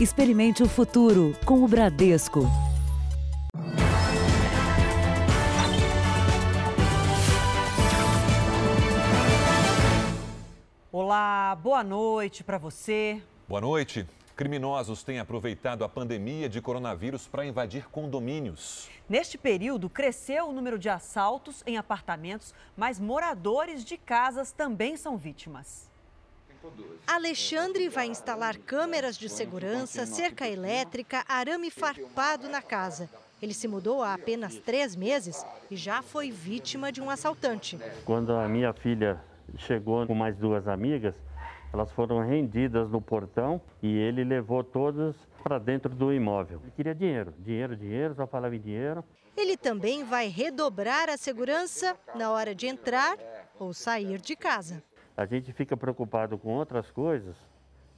Experimente o futuro com o Bradesco. Olá, boa noite para você. Boa noite. Criminosos têm aproveitado a pandemia de coronavírus para invadir condomínios. Neste período, cresceu o número de assaltos em apartamentos, mas moradores de casas também são vítimas. Alexandre vai instalar câmeras de segurança, cerca elétrica, arame farpado na casa. Ele se mudou há apenas três meses e já foi vítima de um assaltante. Quando a minha filha chegou com mais duas amigas, elas foram rendidas no portão e ele levou todas para dentro do imóvel. Ele queria dinheiro, dinheiro, dinheiro, só falava em dinheiro. Ele também vai redobrar a segurança na hora de entrar ou sair de casa a gente fica preocupado com outras coisas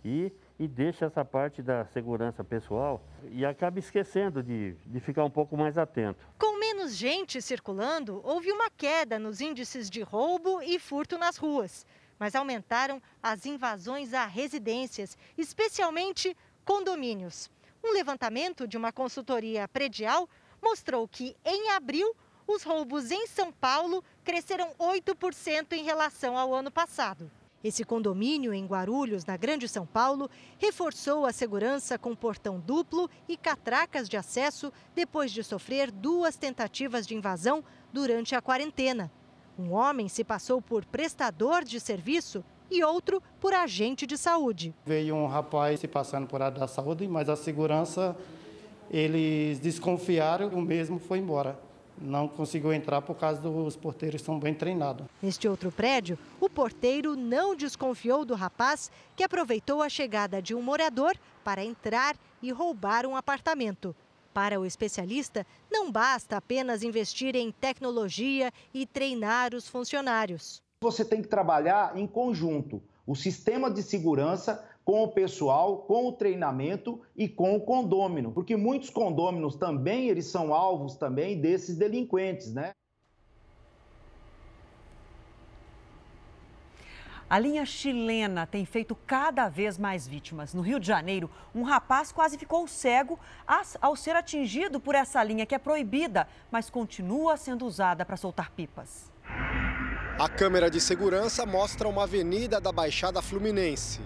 e, e deixa essa parte da segurança pessoal e acaba esquecendo de, de ficar um pouco mais atento. Com menos gente circulando, houve uma queda nos índices de roubo e furto nas ruas, mas aumentaram as invasões a residências, especialmente condomínios. Um levantamento de uma consultoria predial mostrou que em abril os roubos em São Paulo cresceram 8% em relação ao ano passado. Esse condomínio em Guarulhos, na Grande São Paulo, reforçou a segurança com portão duplo e catracas de acesso depois de sofrer duas tentativas de invasão durante a quarentena. Um homem se passou por prestador de serviço e outro por agente de saúde. Veio um rapaz se passando por área da saúde, mas a segurança, eles desconfiaram, o mesmo foi embora não conseguiu entrar por causa dos porteiros são bem treinados. Neste outro prédio, o porteiro não desconfiou do rapaz que aproveitou a chegada de um morador para entrar e roubar um apartamento. Para o especialista, não basta apenas investir em tecnologia e treinar os funcionários. Você tem que trabalhar em conjunto. O sistema de segurança com o pessoal, com o treinamento e com o condômino, porque muitos condôminos também eles são alvos também desses delinquentes, né? A linha chilena tem feito cada vez mais vítimas. No Rio de Janeiro, um rapaz quase ficou cego ao ser atingido por essa linha que é proibida, mas continua sendo usada para soltar pipas. A câmera de segurança mostra uma avenida da Baixada Fluminense.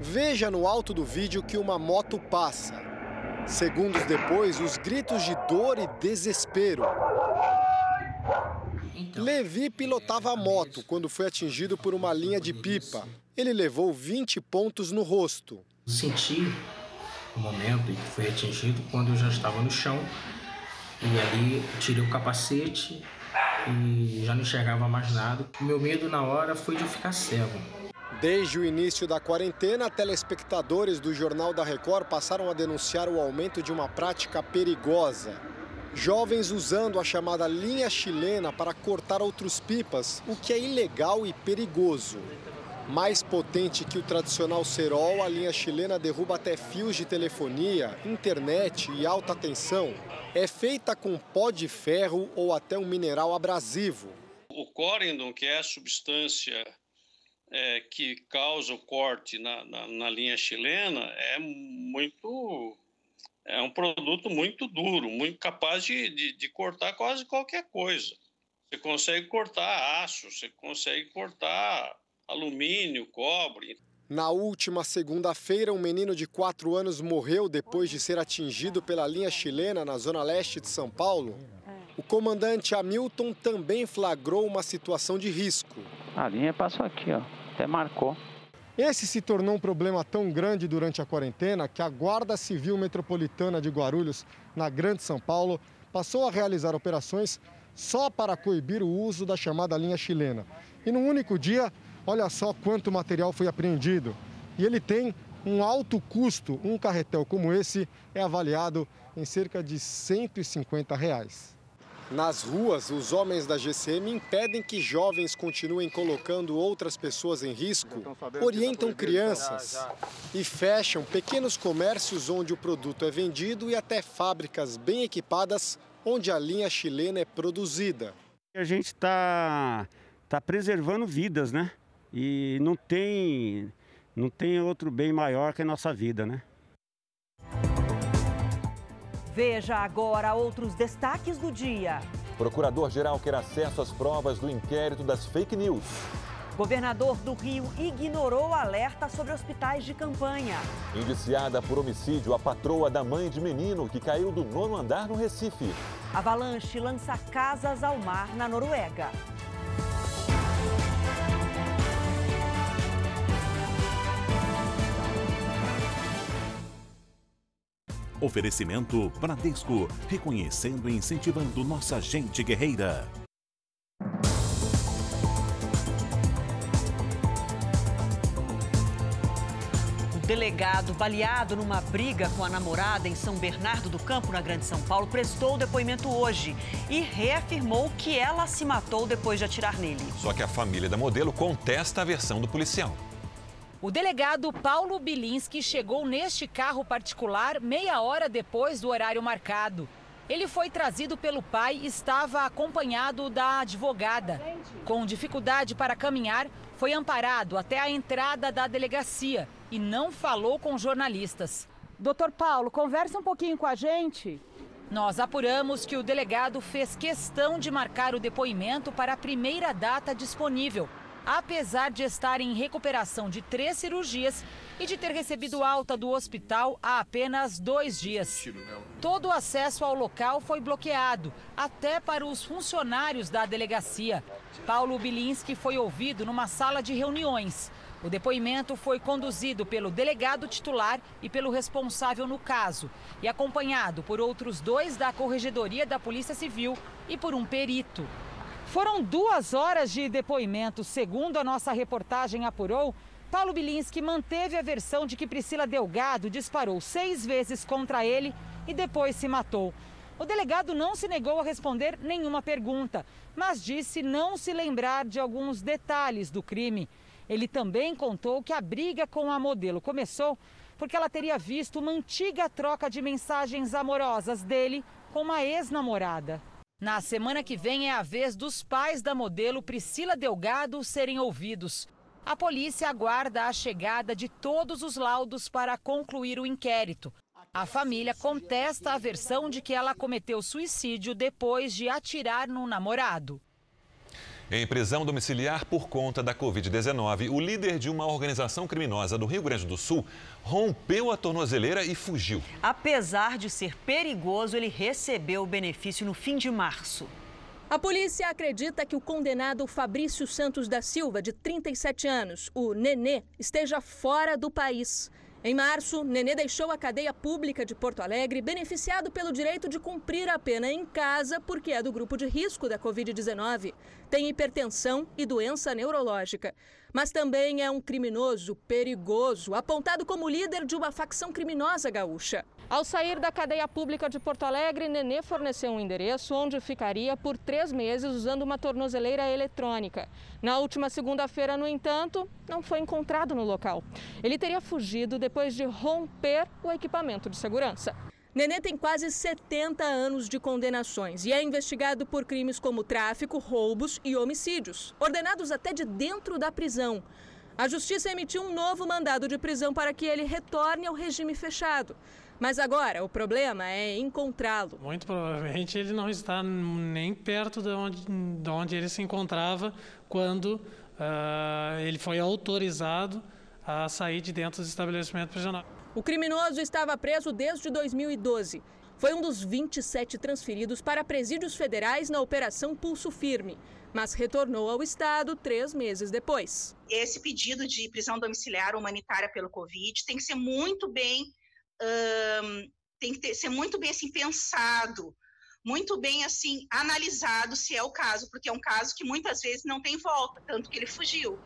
Veja no alto do vídeo que uma moto passa. Segundos depois, os gritos de dor e desespero. Então, Levi pilotava a moto quando foi atingido por uma linha de pipa. Ele levou 20 pontos no rosto. Senti o momento em que foi atingido quando eu já estava no chão. E ali tirei o capacete e já não enxergava mais nada. O meu medo na hora foi de eu ficar cego. Desde o início da quarentena, telespectadores do Jornal da Record passaram a denunciar o aumento de uma prática perigosa. Jovens usando a chamada linha chilena para cortar outros pipas, o que é ilegal e perigoso. Mais potente que o tradicional cerol, a linha chilena derruba até fios de telefonia, internet e alta tensão. É feita com pó de ferro ou até um mineral abrasivo. O corindon, que é a substância é, que causa o corte na, na, na, linha chilena é muito é um produto muito duro, muito capaz de, de, de, cortar quase qualquer coisa. Você consegue cortar aço, você consegue cortar alumínio, cobre. Na última segunda-feira, um menino de 4 anos morreu depois de ser atingido pela linha chilena na zona leste de São Paulo. O comandante Hamilton também flagrou uma situação de risco. A linha passou aqui, ó até marcou. Esse se tornou um problema tão grande durante a quarentena que a Guarda Civil Metropolitana de Guarulhos, na Grande São Paulo, passou a realizar operações só para coibir o uso da chamada linha chilena. E num único dia, olha só quanto material foi apreendido. E ele tem um alto custo. Um carretel como esse é avaliado em cerca de 150 reais. Nas ruas, os homens da GCM impedem que jovens continuem colocando outras pessoas em risco, orientam crianças e fecham pequenos comércios onde o produto é vendido e até fábricas bem equipadas onde a linha chilena é produzida. A gente está tá preservando vidas, né? E não tem, não tem outro bem maior que a nossa vida, né? Veja agora outros destaques do dia. Procurador-geral quer acesso às provas do inquérito das fake news. Governador do Rio ignorou o alerta sobre hospitais de campanha. Indiciada por homicídio, a patroa da mãe de menino que caiu do nono andar no Recife. Avalanche lança casas ao mar na Noruega. Oferecimento Bradesco, reconhecendo e incentivando nossa gente guerreira. O delegado, baleado numa briga com a namorada em São Bernardo do Campo, na Grande São Paulo, prestou o depoimento hoje e reafirmou que ela se matou depois de atirar nele. Só que a família da modelo contesta a versão do policial. O delegado Paulo Bilinski chegou neste carro particular meia hora depois do horário marcado. Ele foi trazido pelo pai e estava acompanhado da advogada. Com dificuldade para caminhar, foi amparado até a entrada da delegacia e não falou com jornalistas. Doutor Paulo, converse um pouquinho com a gente. Nós apuramos que o delegado fez questão de marcar o depoimento para a primeira data disponível, apesar de estar em recuperação de três cirurgias e de ter recebido alta do hospital há apenas dois dias. Todo o acesso ao local foi bloqueado, até para os funcionários da delegacia. Paulo Bilinski foi ouvido numa sala de reuniões. O depoimento foi conduzido pelo delegado titular e pelo responsável no caso, e acompanhado por outros dois da Corregedoria da Polícia Civil e por um perito. Foram duas horas de depoimento. Segundo a nossa reportagem apurou, Paulo Bilinski manteve a versão de que Priscila Delgado disparou seis vezes contra ele e depois se matou. O delegado não se negou a responder nenhuma pergunta, mas disse não se lembrar de alguns detalhes do crime. Ele também contou que a briga com a modelo começou porque ela teria visto uma antiga troca de mensagens amorosas dele com uma ex-namorada. Na semana que vem é a vez dos pais da modelo Priscila Delgado serem ouvidos. A polícia aguarda a chegada de todos os laudos para concluir o inquérito. A família contesta a versão de que ela cometeu suicídio depois de atirar no namorado. Em prisão domiciliar por conta da Covid-19, o líder de uma organização criminosa do Rio Grande do Sul rompeu a tornozeleira e fugiu. Apesar de ser perigoso, ele recebeu o benefício no fim de março. A polícia acredita que o condenado Fabrício Santos da Silva, de 37 anos, o Nenê, esteja fora do país. Em março, Nenê deixou a cadeia pública de Porto Alegre, beneficiado pelo direito de cumprir a pena em casa, porque é do grupo de risco da Covid-19. Tem hipertensão e doença neurológica. Mas também é um criminoso perigoso, apontado como líder de uma facção criminosa gaúcha. Ao sair da cadeia pública de Porto Alegre, Nenê forneceu um endereço onde ficaria por três meses usando uma tornozeleira eletrônica. Na última segunda-feira, no entanto, não foi encontrado no local. Ele teria fugido depois de romper o equipamento de segurança. Nenê tem quase 70 anos de condenações e é investigado por crimes como tráfico, roubos e homicídios, ordenados até de dentro da prisão. A justiça emitiu um novo mandado de prisão para que ele retorne ao regime fechado. Mas agora o problema é encontrá-lo. Muito provavelmente ele não está nem perto de onde, de onde ele se encontrava quando uh, ele foi autorizado a sair de dentro do estabelecimento prisional. O criminoso estava preso desde 2012. Foi um dos 27 transferidos para presídios federais na Operação Pulso Firme, mas retornou ao Estado três meses depois. Esse pedido de prisão domiciliar humanitária pelo Covid tem que ser muito bem um, tem que ter, ser muito bem assim pensado, muito bem assim analisado se é o caso, porque é um caso que muitas vezes não tem volta, tanto que ele fugiu.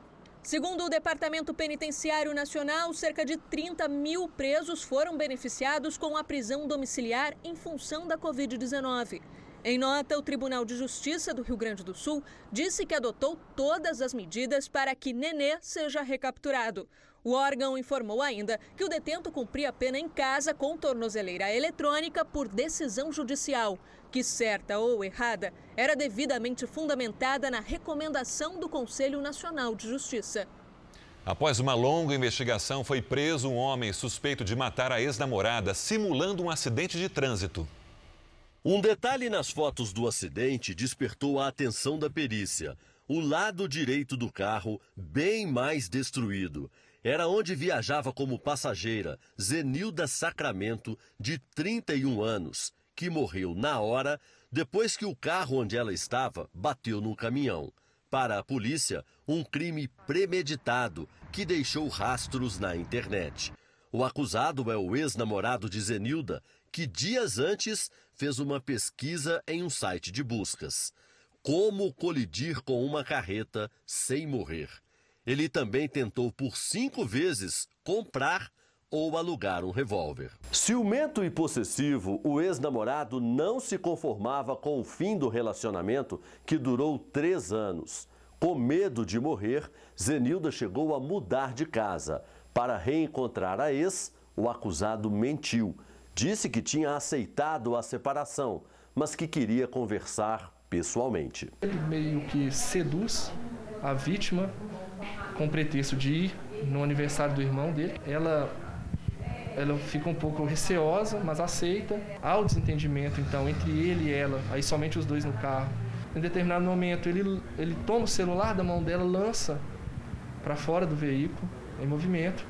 Segundo o Departamento Penitenciário Nacional, cerca de 30 mil presos foram beneficiados com a prisão domiciliar em função da Covid-19. Em nota, o Tribunal de Justiça do Rio Grande do Sul disse que adotou todas as medidas para que Nenê seja recapturado. O órgão informou ainda que o detento cumpria pena em casa com tornozeleira eletrônica por decisão judicial, que, certa ou errada, era devidamente fundamentada na recomendação do Conselho Nacional de Justiça. Após uma longa investigação, foi preso um homem suspeito de matar a ex-namorada simulando um acidente de trânsito. Um detalhe nas fotos do acidente despertou a atenção da perícia. O lado direito do carro, bem mais destruído. Era onde viajava como passageira Zenilda Sacramento, de 31 anos, que morreu na hora depois que o carro onde ela estava bateu num caminhão. Para a polícia, um crime premeditado que deixou rastros na internet. O acusado é o ex-namorado de Zenilda, que dias antes fez uma pesquisa em um site de buscas. Como colidir com uma carreta sem morrer. Ele também tentou por cinco vezes comprar ou alugar um revólver. Ciumento e possessivo, o ex-namorado não se conformava com o fim do relacionamento que durou três anos. Com medo de morrer, Zenilda chegou a mudar de casa. Para reencontrar a ex, o acusado mentiu. Disse que tinha aceitado a separação, mas que queria conversar pessoalmente. Ele meio que seduz a vítima com o pretexto de ir no aniversário do irmão dele. Ela ela fica um pouco receosa, mas aceita. Há o desentendimento, então, entre ele e ela, aí somente os dois no carro. Em determinado momento, ele, ele toma o celular da mão dela, lança para fora do veículo, em movimento,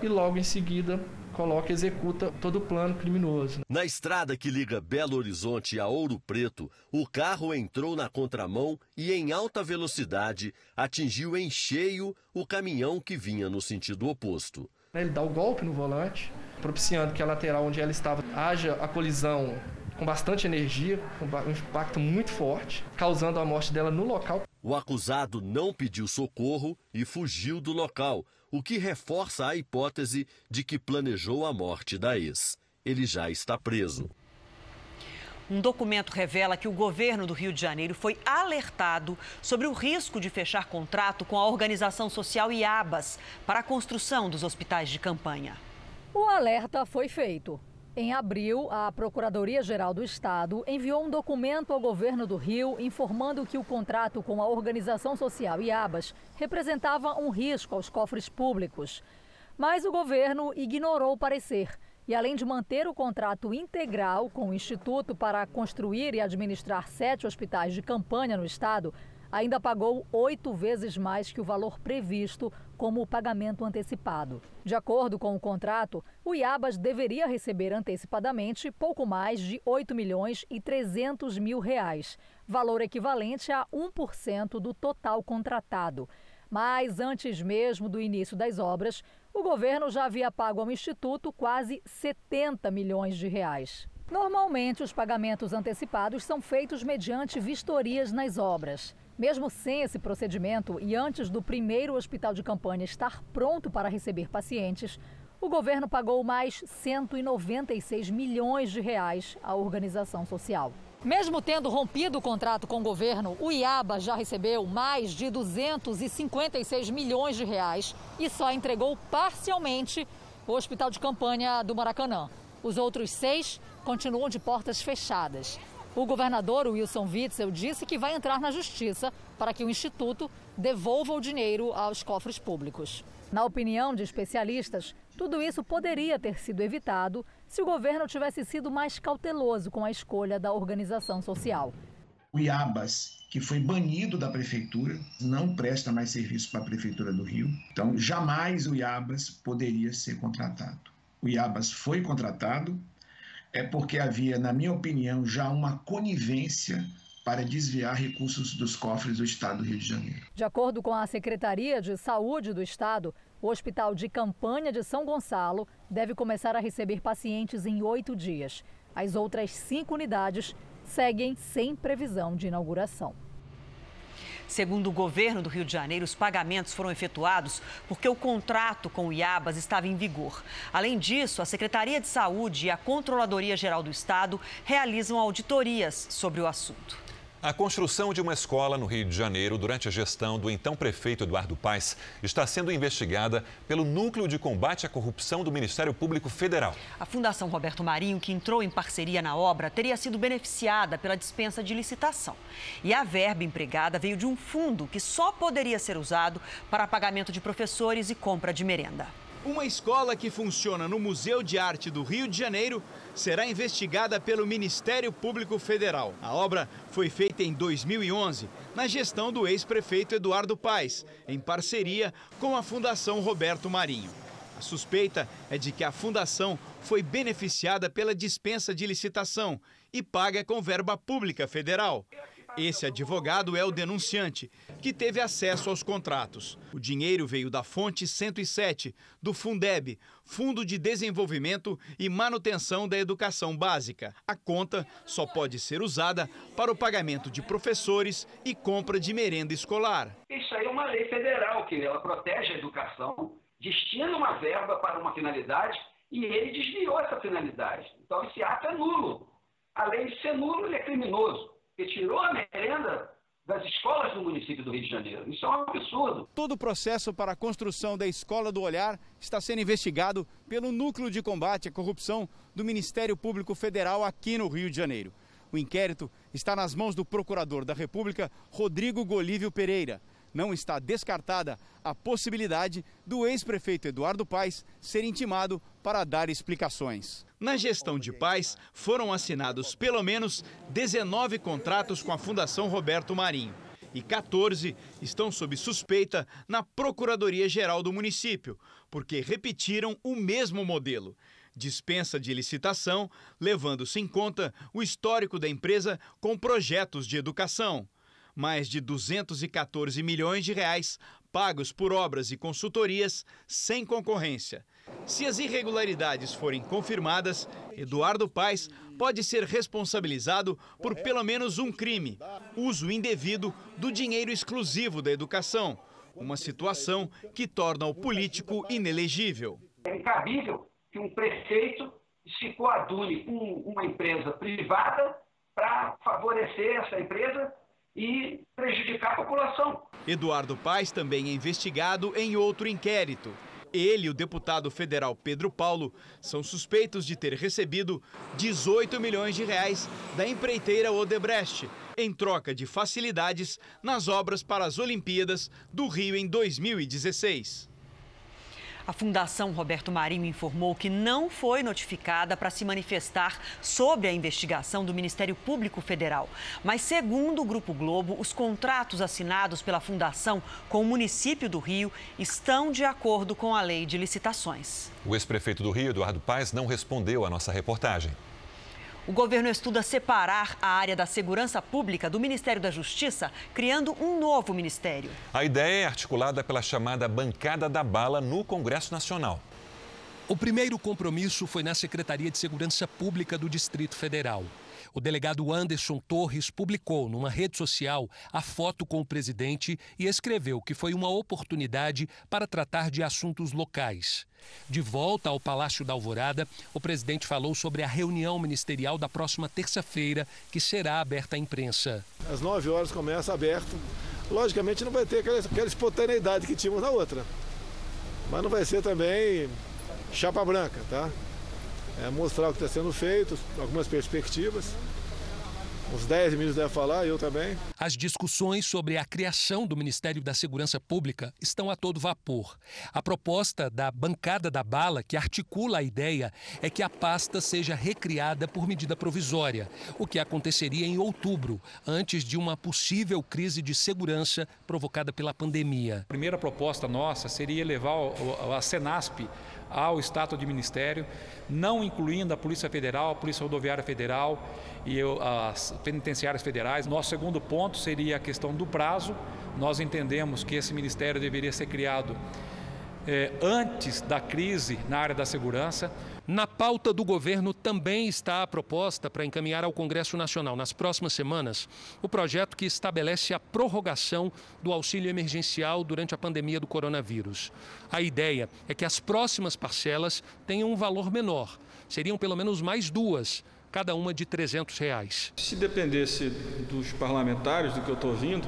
e logo em seguida coloca e executa todo o plano criminoso. Na estrada que liga Belo Horizonte a Ouro Preto, o carro entrou na contramão e, em alta velocidade, atingiu em cheio o caminhão que vinha no sentido oposto. Ele dá o golpe no volante, propiciando que a lateral onde ela estava haja a colisão com bastante energia, com um impacto muito forte, causando a morte dela no local. O acusado não pediu socorro e fugiu do local, o que reforça a hipótese de que planejou a morte da ex. Ele já está preso. Um documento revela que o governo do Rio de Janeiro foi alertado sobre o risco de fechar contrato com a organização social IABAS para a construção dos hospitais de campanha. O alerta foi feito. Em abril, a Procuradoria-Geral do Estado enviou um documento ao governo do Rio informando que o contrato com a organização social IABAS representava um risco aos cofres públicos. Mas o governo ignorou o parecer e, além de manter o contrato integral com o Instituto para construir e administrar sete hospitais de campanha no estado, ainda pagou oito vezes mais que o valor previsto como pagamento antecipado. De acordo com o contrato, o Iabas deveria receber antecipadamente pouco mais de 8 milhões e 300 mil reais, valor equivalente a 1% do total contratado. Mas antes mesmo do início das obras, o governo já havia pago ao Instituto quase 70 milhões de reais. Normalmente, os pagamentos antecipados são feitos mediante vistorias nas obras. Mesmo sem esse procedimento e antes do primeiro hospital de campanha estar pronto para receber pacientes, o governo pagou mais 196 milhões de reais à organização social. Mesmo tendo rompido o contrato com o governo, o IABA já recebeu mais de 256 milhões de reais e só entregou parcialmente o hospital de campanha do Maracanã. Os outros seis continuam de portas fechadas. O governador Wilson Witzel disse que vai entrar na justiça para que o Instituto devolva o dinheiro aos cofres públicos. Na opinião de especialistas, tudo isso poderia ter sido evitado se o governo tivesse sido mais cauteloso com a escolha da organização social. O IABAS, que foi banido da prefeitura, não presta mais serviço para a prefeitura do Rio. Então, jamais o IABAS poderia ser contratado. O IABAS foi contratado, é porque havia, na minha opinião, já uma conivência para desviar recursos dos cofres do Estado do Rio de Janeiro. De acordo com a Secretaria de Saúde do Estado, o Hospital de Campanha de São Gonçalo deve começar a receber pacientes em oito dias. As outras cinco unidades seguem sem previsão de inauguração. Segundo o governo do Rio de Janeiro, os pagamentos foram efetuados porque o contrato com o IABAS estava em vigor. Além disso, a Secretaria de Saúde e a Controladoria Geral do Estado realizam auditorias sobre o assunto. A construção de uma escola no Rio de Janeiro durante a gestão do então prefeito Eduardo Paes está sendo investigada pelo Núcleo de Combate à Corrupção do Ministério Público Federal. A Fundação Roberto Marinho, que entrou em parceria na obra, teria sido beneficiada pela dispensa de licitação. E a verba empregada veio de um fundo que só poderia ser usado para pagamento de professores e compra de merenda. Uma escola que funciona no Museu de Arte do Rio de Janeiro será investigada pelo Ministério Público Federal. A obra foi feita em 2011, na gestão do ex-prefeito Eduardo Paes, em parceria com a Fundação Roberto Marinho. A suspeita é de que a fundação foi beneficiada pela dispensa de licitação e paga com verba pública federal. Esse advogado é o denunciante, que teve acesso aos contratos. O dinheiro veio da fonte 107, do Fundeb, Fundo de Desenvolvimento e Manutenção da Educação Básica. A conta só pode ser usada para o pagamento de professores e compra de merenda escolar. Isso aí é uma lei federal que ela protege a educação, destina uma verba para uma finalidade e ele desviou essa finalidade. Então esse ato é nulo. Além de ser nulo, ele é criminoso que tirou a merenda das escolas do município do Rio de Janeiro. Isso é um absurdo. Todo o processo para a construção da Escola do Olhar está sendo investigado pelo Núcleo de Combate à Corrupção do Ministério Público Federal aqui no Rio de Janeiro. O inquérito está nas mãos do Procurador da República, Rodrigo Golívio Pereira. Não está descartada a possibilidade do ex-prefeito Eduardo Paes ser intimado para dar explicações. Na gestão de paz, foram assinados pelo menos 19 contratos com a Fundação Roberto Marinho e 14 estão sob suspeita na Procuradoria-Geral do município, porque repetiram o mesmo modelo. Dispensa de licitação, levando-se em conta o histórico da empresa com projetos de educação. Mais de 214 milhões de reais pagos por obras e consultorias sem concorrência. Se as irregularidades forem confirmadas, Eduardo Paes pode ser responsabilizado por pelo menos um crime: uso indevido do dinheiro exclusivo da educação. Uma situação que torna o político inelegível. É incabível que um prefeito se coadune com uma empresa privada para favorecer essa empresa e prejudicar a população. Eduardo Paes também é investigado em outro inquérito. Ele e o deputado federal Pedro Paulo são suspeitos de ter recebido 18 milhões de reais da empreiteira Odebrecht em troca de facilidades nas obras para as Olimpíadas do Rio em 2016. A Fundação Roberto Marinho informou que não foi notificada para se manifestar sobre a investigação do Ministério Público Federal. Mas, segundo o Grupo Globo, os contratos assinados pela Fundação com o município do Rio estão de acordo com a lei de licitações. O ex-prefeito do Rio, Eduardo Paes, não respondeu à nossa reportagem. O governo estuda separar a área da segurança pública do Ministério da Justiça, criando um novo ministério. A ideia é articulada pela chamada Bancada da Bala no Congresso Nacional. O primeiro compromisso foi na Secretaria de Segurança Pública do Distrito Federal. O delegado Anderson Torres publicou numa rede social a foto com o presidente e escreveu que foi uma oportunidade para tratar de assuntos locais. De volta ao Palácio da Alvorada, o presidente falou sobre a reunião ministerial da próxima terça-feira, que será aberta à imprensa. Às 9 horas começa aberto. Logicamente não vai ter aquela, aquela espontaneidade que tínhamos na outra. Mas não vai ser também chapa branca, tá? É, mostrar o que está sendo feito, algumas perspectivas. Uns 10 minutos deve falar, eu também. As discussões sobre a criação do Ministério da Segurança Pública estão a todo vapor. A proposta da bancada da bala, que articula a ideia, é que a pasta seja recriada por medida provisória, o que aconteceria em outubro, antes de uma possível crise de segurança provocada pela pandemia. A primeira proposta nossa seria levar a Senasp ao status de ministério, não incluindo a Polícia Federal, a Polícia Rodoviária Federal e as penitenciárias federais. Nosso segundo ponto seria a questão do prazo. Nós entendemos que esse ministério deveria ser criado eh, antes da crise na área da segurança. Na pauta do governo também está a proposta para encaminhar ao Congresso Nacional nas próximas semanas o projeto que estabelece a prorrogação do auxílio emergencial durante a pandemia do coronavírus. A ideia é que as próximas parcelas tenham um valor menor, seriam pelo menos mais duas, cada uma de 300 reais. Se dependesse dos parlamentares, do que eu estou ouvindo,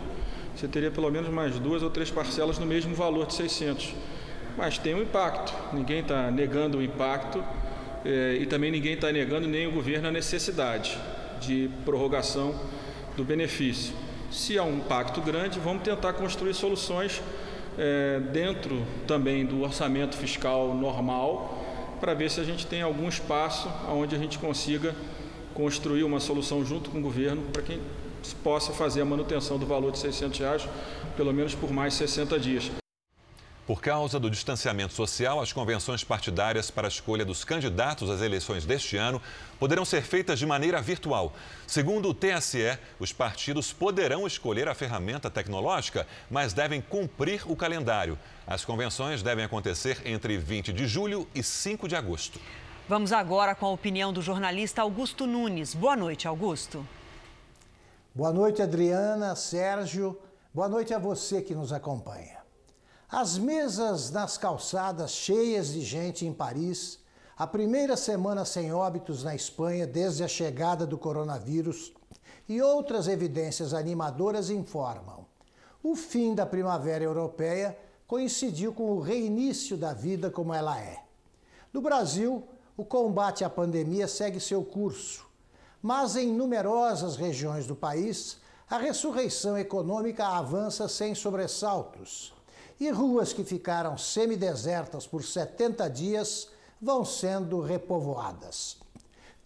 você teria pelo menos mais duas ou três parcelas no mesmo valor de 600. Mas tem um impacto, ninguém está negando o impacto é, e também ninguém está negando, nem o governo, a necessidade de prorrogação do benefício. Se há um impacto grande, vamos tentar construir soluções é, dentro também do orçamento fiscal normal, para ver se a gente tem algum espaço onde a gente consiga construir uma solução junto com o governo para que possa fazer a manutenção do valor de 600 reais, pelo menos por mais 60 dias. Por causa do distanciamento social, as convenções partidárias para a escolha dos candidatos às eleições deste ano poderão ser feitas de maneira virtual. Segundo o TSE, os partidos poderão escolher a ferramenta tecnológica, mas devem cumprir o calendário. As convenções devem acontecer entre 20 de julho e 5 de agosto. Vamos agora com a opinião do jornalista Augusto Nunes. Boa noite, Augusto. Boa noite, Adriana, Sérgio. Boa noite a você que nos acompanha. As mesas nas calçadas cheias de gente em Paris, a primeira semana sem óbitos na Espanha desde a chegada do coronavírus e outras evidências animadoras informam. O fim da primavera europeia coincidiu com o reinício da vida como ela é. No Brasil, o combate à pandemia segue seu curso, mas em numerosas regiões do país, a ressurreição econômica avança sem sobressaltos e ruas que ficaram semidesertas por 70 dias vão sendo repovoadas.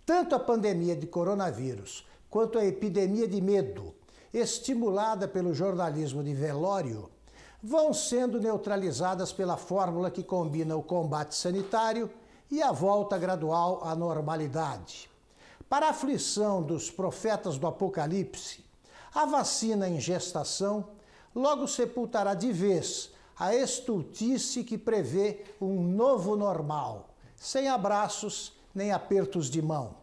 Tanto a pandemia de coronavírus quanto a epidemia de medo, estimulada pelo jornalismo de velório, vão sendo neutralizadas pela fórmula que combina o combate sanitário e a volta gradual à normalidade. Para a aflição dos profetas do Apocalipse, a vacina em gestação logo sepultará de vez a estultice que prevê um novo normal, sem abraços nem apertos de mão.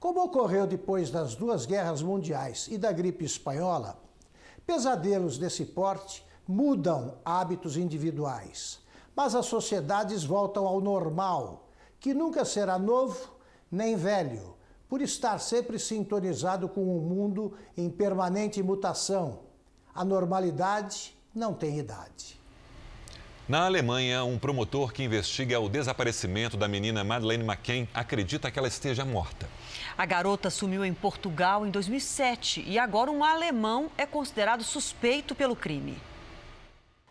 Como ocorreu depois das duas guerras mundiais e da gripe espanhola, pesadelos desse porte mudam hábitos individuais, mas as sociedades voltam ao normal, que nunca será novo nem velho, por estar sempre sintonizado com um mundo em permanente mutação. A normalidade não tem idade. Na Alemanha, um promotor que investiga o desaparecimento da menina Madeleine McCain acredita que ela esteja morta. A garota sumiu em Portugal em 2007 e agora um alemão é considerado suspeito pelo crime.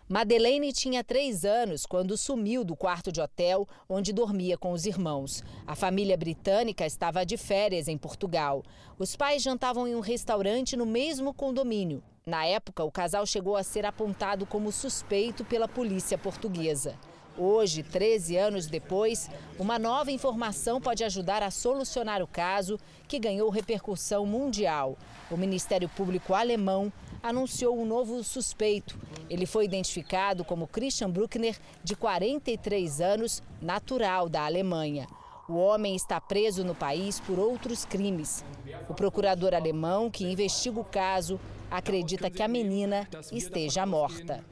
Madeleine tinha três anos quando sumiu do quarto de hotel onde dormia com os irmãos. A família britânica estava de férias em Portugal. Os pais jantavam em um restaurante no mesmo condomínio na época, o casal chegou a ser apontado como suspeito pela polícia portuguesa. Hoje, 13 anos depois, uma nova informação pode ajudar a solucionar o caso, que ganhou repercussão mundial. O Ministério Público alemão anunciou um novo suspeito. Ele foi identificado como Christian Bruckner, de 43 anos, natural da Alemanha. O homem está preso no país por outros crimes. O procurador alemão que investiga o caso acredita que a menina esteja morta.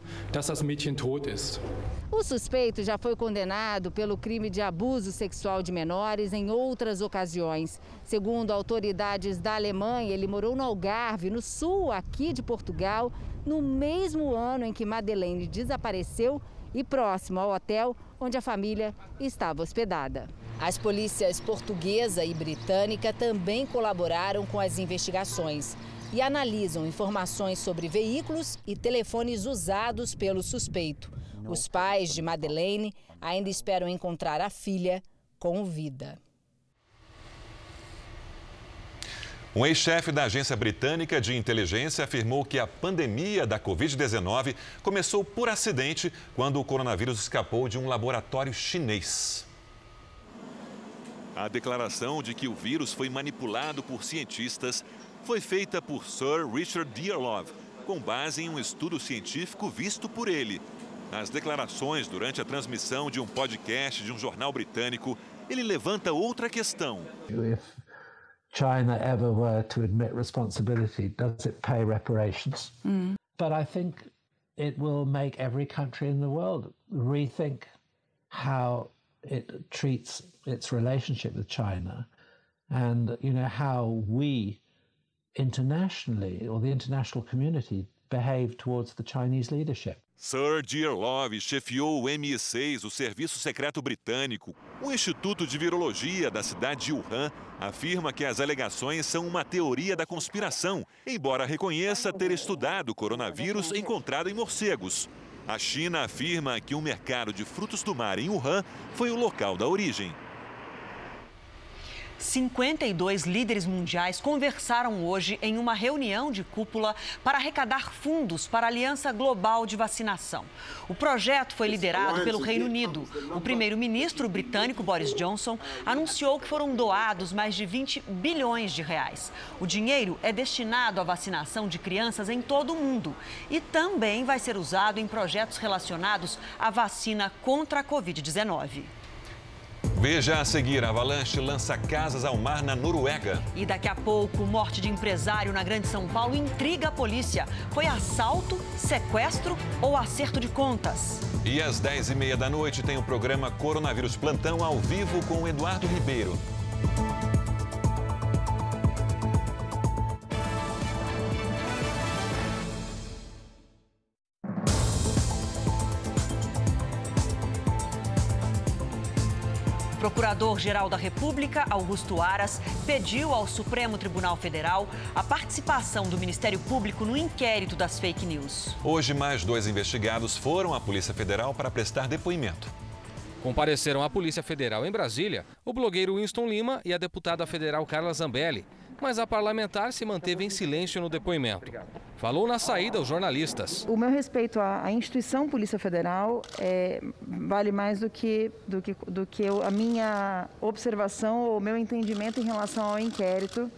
O suspeito já foi condenado pelo crime de abuso sexual de menores em outras ocasiões. Segundo autoridades da Alemanha, ele morou no Algarve, no sul aqui de Portugal, no mesmo ano em que Madeleine desapareceu e próximo ao hotel onde a família estava hospedada. As polícias portuguesa e britânica também colaboraram com as investigações e analisam informações sobre veículos e telefones usados pelo suspeito. Os pais de Madeleine ainda esperam encontrar a filha com vida. Um ex-chefe da agência britânica de inteligência afirmou que a pandemia da Covid-19 começou por acidente quando o coronavírus escapou de um laboratório chinês. A declaração de que o vírus foi manipulado por cientistas foi feita por Sir Richard Dearlove, com base em um estudo científico visto por ele. Nas declarações durante a transmissão de um podcast de um jornal britânico, ele levanta outra questão. If China ever were to admit responsibility, does it pay reparations? Mm. But I think it will make every country in the world rethink how it treats its relationship with China and you know how we internationally or the international community behave towards the Chinese leadership. Sir Dearlove chefiou o MI6, o Serviço Secreto Britânico. O Instituto de Virologia da cidade de Wuhan afirma que as alegações são uma teoria da conspiração, embora reconheça ter estudado o coronavírus encontrado em morcegos. A China afirma que o mercado de frutos do mar em Wuhan foi o local da origem. 52 líderes mundiais conversaram hoje em uma reunião de cúpula para arrecadar fundos para a Aliança Global de Vacinação. O projeto foi liderado pelo Reino Unido. O primeiro-ministro britânico Boris Johnson anunciou que foram doados mais de 20 bilhões de reais. O dinheiro é destinado à vacinação de crianças em todo o mundo e também vai ser usado em projetos relacionados à vacina contra a Covid-19. Veja a seguir: a avalanche lança casas ao mar na Noruega. E daqui a pouco, morte de empresário na Grande São Paulo intriga a polícia. Foi assalto, sequestro ou acerto de contas? E às 10h30 da noite tem o programa Coronavírus Plantão ao vivo com o Eduardo Ribeiro. Procurador-Geral da República, Augusto Aras, pediu ao Supremo Tribunal Federal a participação do Ministério Público no inquérito das fake news. Hoje, mais dois investigados foram à Polícia Federal para prestar depoimento. Compareceram à Polícia Federal em Brasília o blogueiro Winston Lima e a deputada federal Carla Zambelli mas a parlamentar se manteve em silêncio no depoimento. Falou na saída aos jornalistas. O meu respeito à, à instituição Polícia Federal é, vale mais do que, do que, do que a minha observação ou o meu entendimento em relação ao inquérito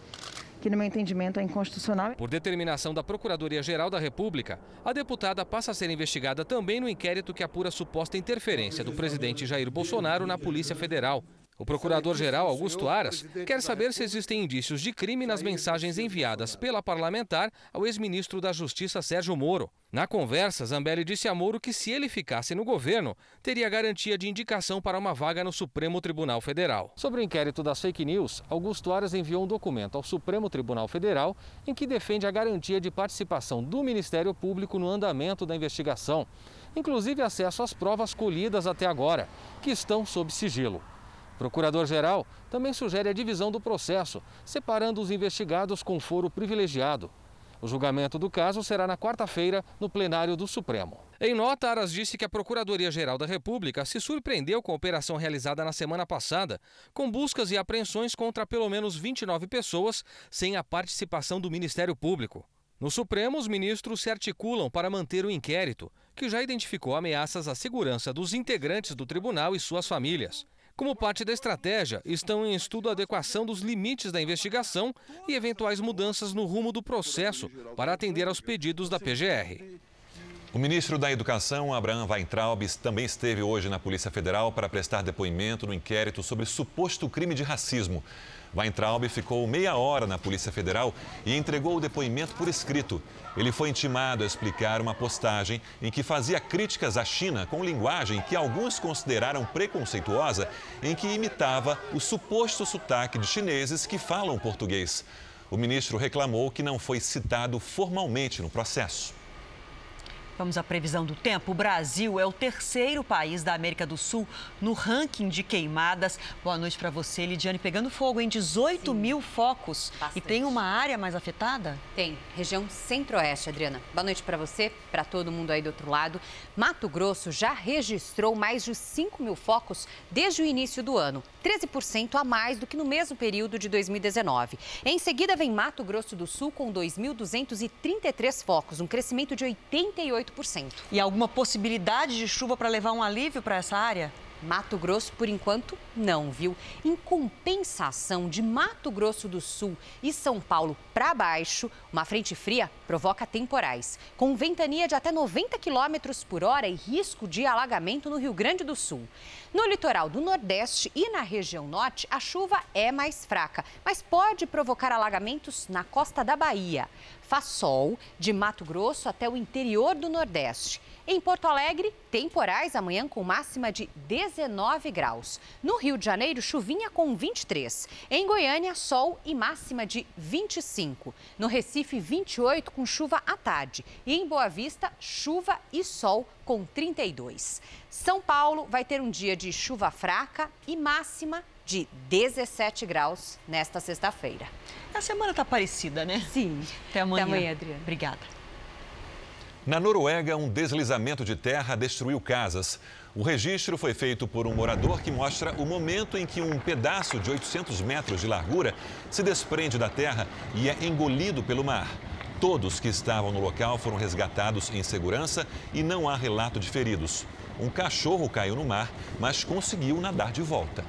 que, no meu entendimento, é inconstitucional. Por determinação da Procuradoria-Geral da República, a deputada passa a ser investigada também no inquérito que apura suposta interferência do presidente Jair Bolsonaro na Polícia Federal. O procurador-geral Augusto Aras quer saber se existem indícios de crime nas mensagens enviadas pela parlamentar ao ex-ministro da Justiça Sérgio Moro. Na conversa, Zambelli disse a Moro que se ele ficasse no governo, teria garantia de indicação para uma vaga no Supremo Tribunal Federal. Sobre o inquérito das fake news, Augusto Aras enviou um documento ao Supremo Tribunal Federal em que defende a garantia de participação do Ministério Público no andamento da investigação, inclusive acesso às provas colhidas até agora, que estão sob sigilo. Procurador-Geral também sugere a divisão do processo, separando os investigados com foro privilegiado. O julgamento do caso será na quarta-feira, no plenário do Supremo. Em nota, Aras disse que a Procuradoria-Geral da República se surpreendeu com a operação realizada na semana passada, com buscas e apreensões contra pelo menos 29 pessoas, sem a participação do Ministério Público. No Supremo, os ministros se articulam para manter o inquérito, que já identificou ameaças à segurança dos integrantes do tribunal e suas famílias. Como parte da estratégia, estão em estudo a adequação dos limites da investigação e eventuais mudanças no rumo do processo para atender aos pedidos da PGR. O ministro da Educação, Abraham Weintraub, também esteve hoje na Polícia Federal para prestar depoimento no inquérito sobre suposto crime de racismo. Weintraub ficou meia hora na Polícia Federal e entregou o depoimento por escrito. Ele foi intimado a explicar uma postagem em que fazia críticas à China com linguagem que alguns consideraram preconceituosa, em que imitava o suposto sotaque de chineses que falam português. O ministro reclamou que não foi citado formalmente no processo. Vamos à previsão do tempo. O Brasil é o terceiro país da América do Sul no ranking de queimadas. Boa noite para você, Lidiane. Pegando fogo em 18 Sim. mil focos. Bastante. E tem uma área mais afetada? Tem. Região centro-oeste, Adriana. Boa noite para você, para todo mundo aí do outro lado. Mato Grosso já registrou mais de 5 mil focos desde o início do ano. 13% a mais do que no mesmo período de 2019. Em seguida vem Mato Grosso do Sul com 2.233 focos, um crescimento de 88%. E alguma possibilidade de chuva para levar um alívio para essa área? Mato Grosso, por enquanto, não, viu? Em compensação de Mato Grosso do Sul e São Paulo para baixo, uma frente fria provoca temporais, com ventania de até 90 km por hora e risco de alagamento no Rio Grande do Sul. No litoral do Nordeste e na região Norte, a chuva é mais fraca, mas pode provocar alagamentos na costa da Bahia. Faz sol de Mato Grosso até o interior do Nordeste. Em Porto Alegre, temporais amanhã com máxima de 19 graus. No Rio de Janeiro, chuvinha com 23. Em Goiânia, sol e máxima de 25. No Recife, 28 com chuva à tarde. E em Boa Vista, chuva e sol com 32. São Paulo vai ter um dia de chuva fraca e máxima de 17 graus nesta sexta-feira. A semana está parecida, né? Sim. Até amanhã. Até amanhã, Adriana. Obrigada. Na Noruega, um deslizamento de terra destruiu casas. O registro foi feito por um morador que mostra o momento em que um pedaço de 800 metros de largura se desprende da terra e é engolido pelo mar. Todos que estavam no local foram resgatados em segurança e não há relato de feridos. Um cachorro caiu no mar, mas conseguiu nadar de volta.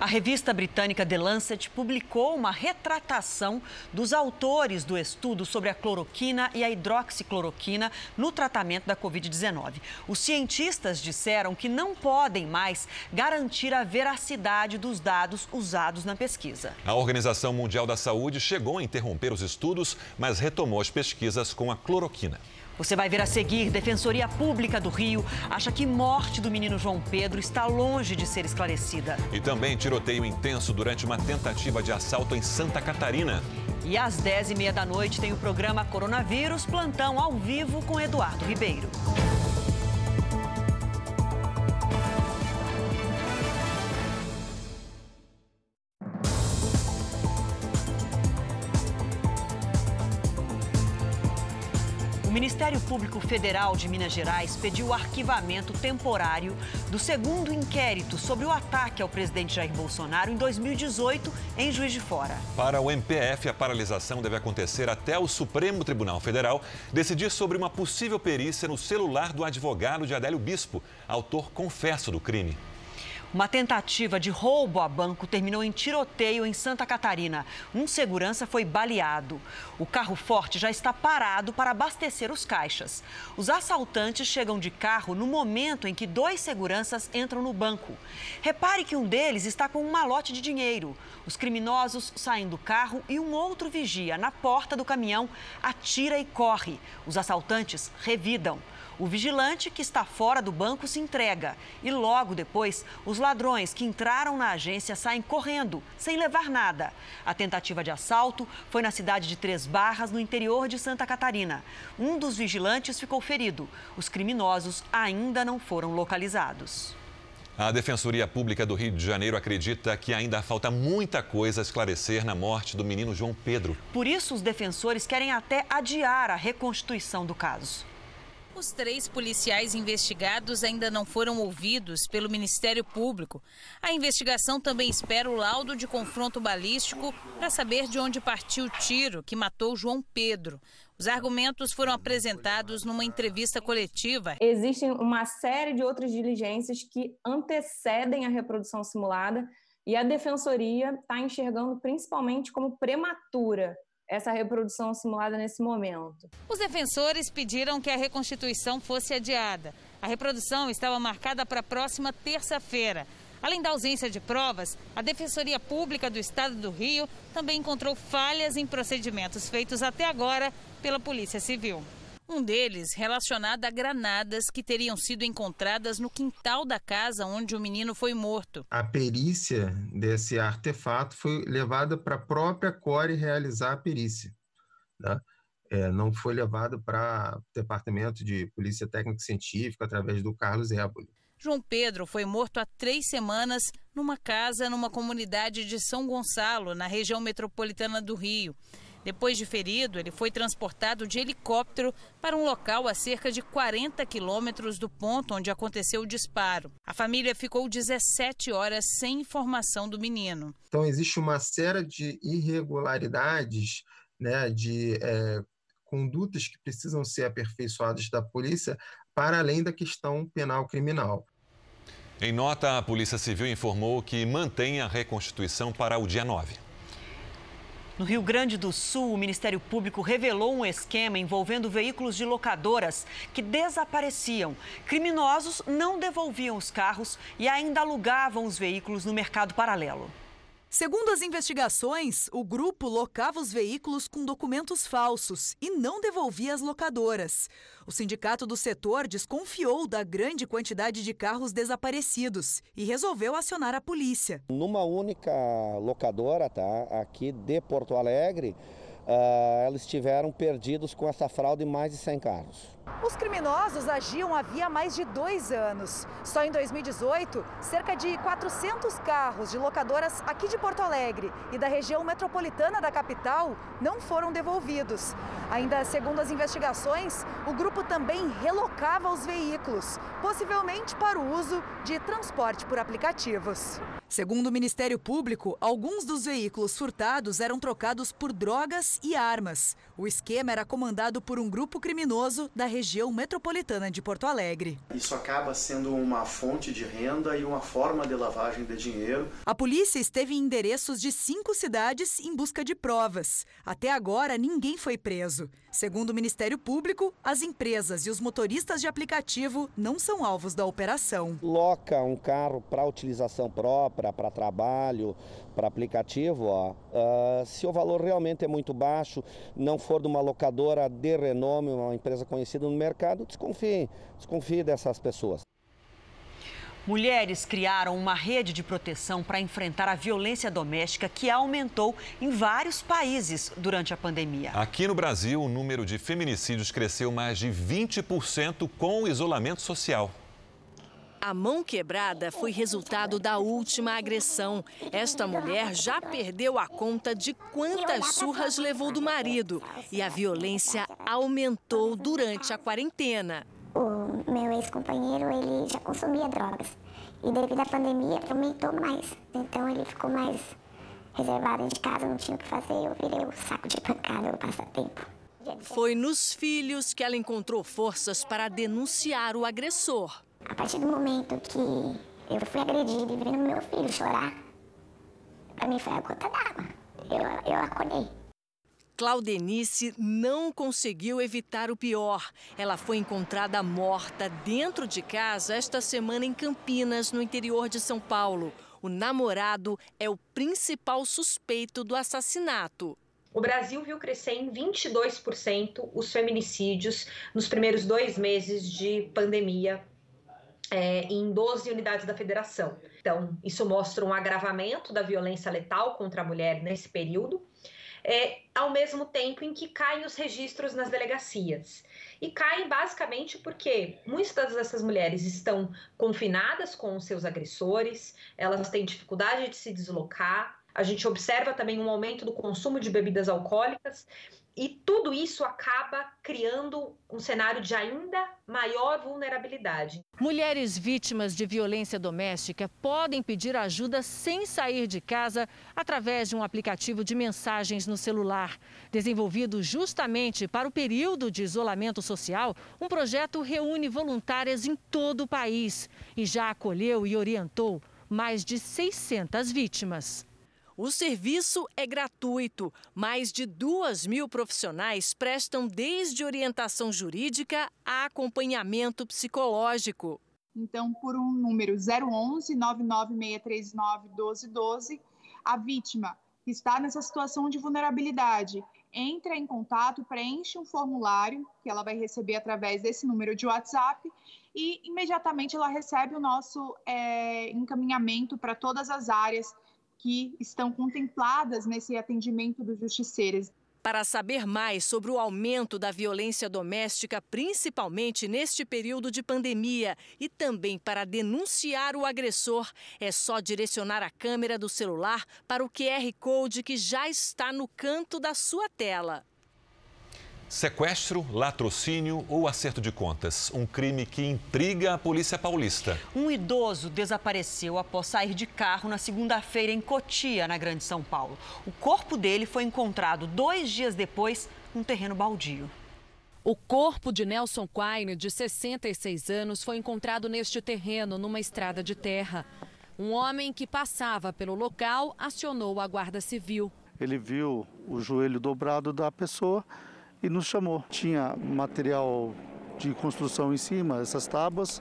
A revista britânica The Lancet publicou uma retratação dos autores do estudo sobre a cloroquina e a hidroxicloroquina no tratamento da Covid-19. Os cientistas disseram que não podem mais garantir a veracidade dos dados usados na pesquisa. A Organização Mundial da Saúde chegou a interromper os estudos, mas retomou as pesquisas com a cloroquina. Você vai ver a seguir: Defensoria Pública do Rio acha que morte do menino João Pedro está longe de ser esclarecida. E também tiroteio intenso durante uma tentativa de assalto em Santa Catarina. E às 10h30 da noite tem o programa Coronavírus Plantão ao vivo com Eduardo Ribeiro. Ministério Público Federal de Minas Gerais pediu o arquivamento temporário do segundo inquérito sobre o ataque ao presidente Jair Bolsonaro em 2018 em Juiz de Fora. Para o MPF, a paralisação deve acontecer até o Supremo Tribunal Federal decidir sobre uma possível perícia no celular do advogado de Adélio Bispo, autor confesso do crime. Uma tentativa de roubo a banco terminou em tiroteio em Santa Catarina. Um segurança foi baleado. O carro forte já está parado para abastecer os caixas. Os assaltantes chegam de carro no momento em que dois seguranças entram no banco. Repare que um deles está com um malote de dinheiro. Os criminosos saem do carro e um outro vigia na porta do caminhão atira e corre. Os assaltantes revidam. O vigilante que está fora do banco se entrega e logo depois os ladrões que entraram na agência saem correndo, sem levar nada. A tentativa de assalto foi na cidade de Três Barras, no interior de Santa Catarina. Um dos vigilantes ficou ferido. Os criminosos ainda não foram localizados. A Defensoria Pública do Rio de Janeiro acredita que ainda falta muita coisa a esclarecer na morte do menino João Pedro. Por isso, os defensores querem até adiar a reconstituição do caso. Os três policiais investigados ainda não foram ouvidos pelo Ministério Público. A investigação também espera o laudo de confronto balístico para saber de onde partiu o tiro que matou João Pedro. Os argumentos foram apresentados numa entrevista coletiva. Existem uma série de outras diligências que antecedem a reprodução simulada e a defensoria está enxergando principalmente como prematura essa reprodução simulada nesse momento. Os defensores pediram que a reconstituição fosse adiada. A reprodução estava marcada para a próxima terça-feira. Além da ausência de provas, a Defensoria Pública do Estado do Rio também encontrou falhas em procedimentos feitos até agora pela Polícia Civil. Um deles relacionado a granadas que teriam sido encontradas no quintal da casa onde o menino foi morto. A perícia desse artefato foi levada para a própria Core realizar a perícia. Né? É, não foi levada para o Departamento de Polícia Técnica Científica através do Carlos Éboli. João Pedro foi morto há três semanas numa casa numa comunidade de São Gonçalo, na região metropolitana do Rio. Depois de ferido, ele foi transportado de helicóptero para um local a cerca de 40 quilômetros do ponto onde aconteceu o disparo. A família ficou 17 horas sem informação do menino. Então, existe uma série de irregularidades, né, de é, condutas que precisam ser aperfeiçoadas da polícia para além da questão penal criminal. Em nota, a Polícia Civil informou que mantém a reconstituição para o dia 9. No Rio Grande do Sul, o Ministério Público revelou um esquema envolvendo veículos de locadoras que desapareciam. Criminosos não devolviam os carros e ainda alugavam os veículos no mercado paralelo. Segundo as investigações, o grupo locava os veículos com documentos falsos e não devolvia às locadoras. O sindicato do setor desconfiou da grande quantidade de carros desaparecidos e resolveu acionar a polícia. Numa única locadora, tá, aqui de Porto Alegre, uh, eles estiveram perdidos com essa fraude mais de 100 carros. Os criminosos agiam havia mais de dois anos. Só em 2018, cerca de 400 carros de locadoras aqui de Porto Alegre e da região metropolitana da capital não foram devolvidos. Ainda segundo as investigações, o grupo também relocava os veículos, possivelmente para o uso de transporte por aplicativos. Segundo o Ministério Público, alguns dos veículos furtados eram trocados por drogas e armas. O esquema era comandado por um grupo criminoso da região metropolitana de Porto Alegre. Isso acaba sendo uma fonte de renda e uma forma de lavagem de dinheiro. A polícia esteve em endereços de cinco cidades em busca de provas. Até agora, ninguém foi preso. Segundo o Ministério Público, as empresas e os motoristas de aplicativo não são alvos da operação. Loca um carro para utilização própria, para trabalho, para aplicativo, ó, uh, se o valor realmente é muito baixo, não for de uma locadora de renome, uma empresa conhecida no mercado, desconfie, desconfie dessas pessoas. Mulheres criaram uma rede de proteção para enfrentar a violência doméstica que aumentou em vários países durante a pandemia. Aqui no Brasil, o número de feminicídios cresceu mais de 20% com o isolamento social. A mão quebrada foi resultado da última agressão. Esta mulher já perdeu a conta de quantas surras levou do marido e a violência aumentou durante a quarentena. O meu ex-companheiro, ele já consumia drogas e devido à pandemia aumentou mais. Então ele ficou mais reservado de casa, não tinha o que fazer, eu virei o saco de pancada, o passatempo. Foi nos filhos que ela encontrou forças para denunciar o agressor. A partir do momento que eu fui agredida e vendo meu filho chorar, para mim foi a gota d'água. Eu, eu acordei. Claudenice não conseguiu evitar o pior. Ela foi encontrada morta dentro de casa esta semana em Campinas, no interior de São Paulo. O namorado é o principal suspeito do assassinato. O Brasil viu crescer em 22% os feminicídios nos primeiros dois meses de pandemia é, em 12 unidades da federação. Então, isso mostra um agravamento da violência letal contra a mulher nesse período, é, ao mesmo tempo em que caem os registros nas delegacias. E caem basicamente porque muitas dessas mulheres estão confinadas com os seus agressores, elas têm dificuldade de se deslocar. A gente observa também um aumento do consumo de bebidas alcoólicas e tudo isso acaba criando um cenário de ainda maior vulnerabilidade. Mulheres vítimas de violência doméstica podem pedir ajuda sem sair de casa através de um aplicativo de mensagens no celular. Desenvolvido justamente para o período de isolamento social, um projeto reúne voluntárias em todo o país e já acolheu e orientou mais de 600 vítimas. O serviço é gratuito. Mais de duas mil profissionais prestam desde orientação jurídica a acompanhamento psicológico. Então, por um número 011 99639 1212, a vítima que está nessa situação de vulnerabilidade entra em contato, preenche um formulário que ela vai receber através desse número de WhatsApp e imediatamente ela recebe o nosso é, encaminhamento para todas as áreas que estão contempladas nesse atendimento dos justiceiros. Para saber mais sobre o aumento da violência doméstica, principalmente neste período de pandemia, e também para denunciar o agressor, é só direcionar a câmera do celular para o QR Code que já está no canto da sua tela. Sequestro, latrocínio ou acerto de contas? Um crime que intriga a polícia paulista. Um idoso desapareceu após sair de carro na segunda-feira em Cotia, na Grande São Paulo. O corpo dele foi encontrado dois dias depois num terreno baldio. O corpo de Nelson Quine, de 66 anos, foi encontrado neste terreno, numa estrada de terra. Um homem que passava pelo local acionou a Guarda Civil. Ele viu o joelho dobrado da pessoa e nos chamou. Tinha material de construção em cima, essas tábuas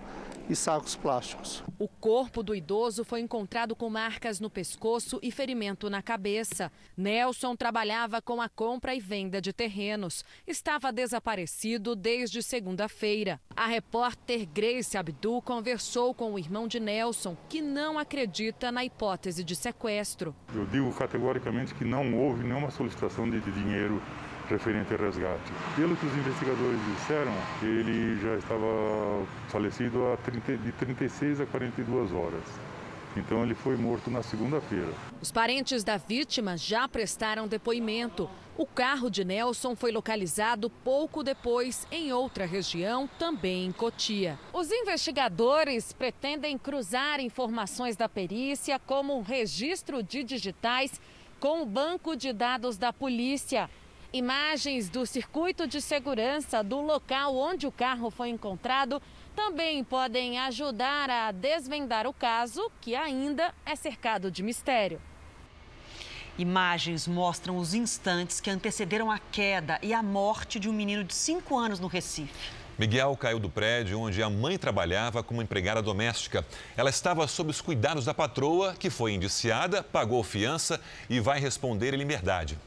e sacos plásticos. O corpo do idoso foi encontrado com marcas no pescoço e ferimento na cabeça. Nelson trabalhava com a compra e venda de terrenos. Estava desaparecido desde segunda-feira. A repórter Grace Abdul conversou com o irmão de Nelson, que não acredita na hipótese de sequestro. Eu digo categoricamente que não houve nenhuma solicitação de dinheiro referente ao resgate. Pelo que os investigadores disseram, ele já estava falecido há 30, de 36 a 42 horas. Então ele foi morto na segunda-feira. Os parentes da vítima já prestaram depoimento. O carro de Nelson foi localizado pouco depois em outra região, também em Cotia. Os investigadores pretendem cruzar informações da perícia, como o registro de digitais, com o banco de dados da polícia. Imagens do circuito de segurança do local onde o carro foi encontrado também podem ajudar a desvendar o caso, que ainda é cercado de mistério. Imagens mostram os instantes que antecederam a queda e a morte de um menino de 5 anos no Recife. Miguel caiu do prédio onde a mãe trabalhava como empregada doméstica. Ela estava sob os cuidados da patroa, que foi indiciada, pagou fiança e vai responder em liberdade.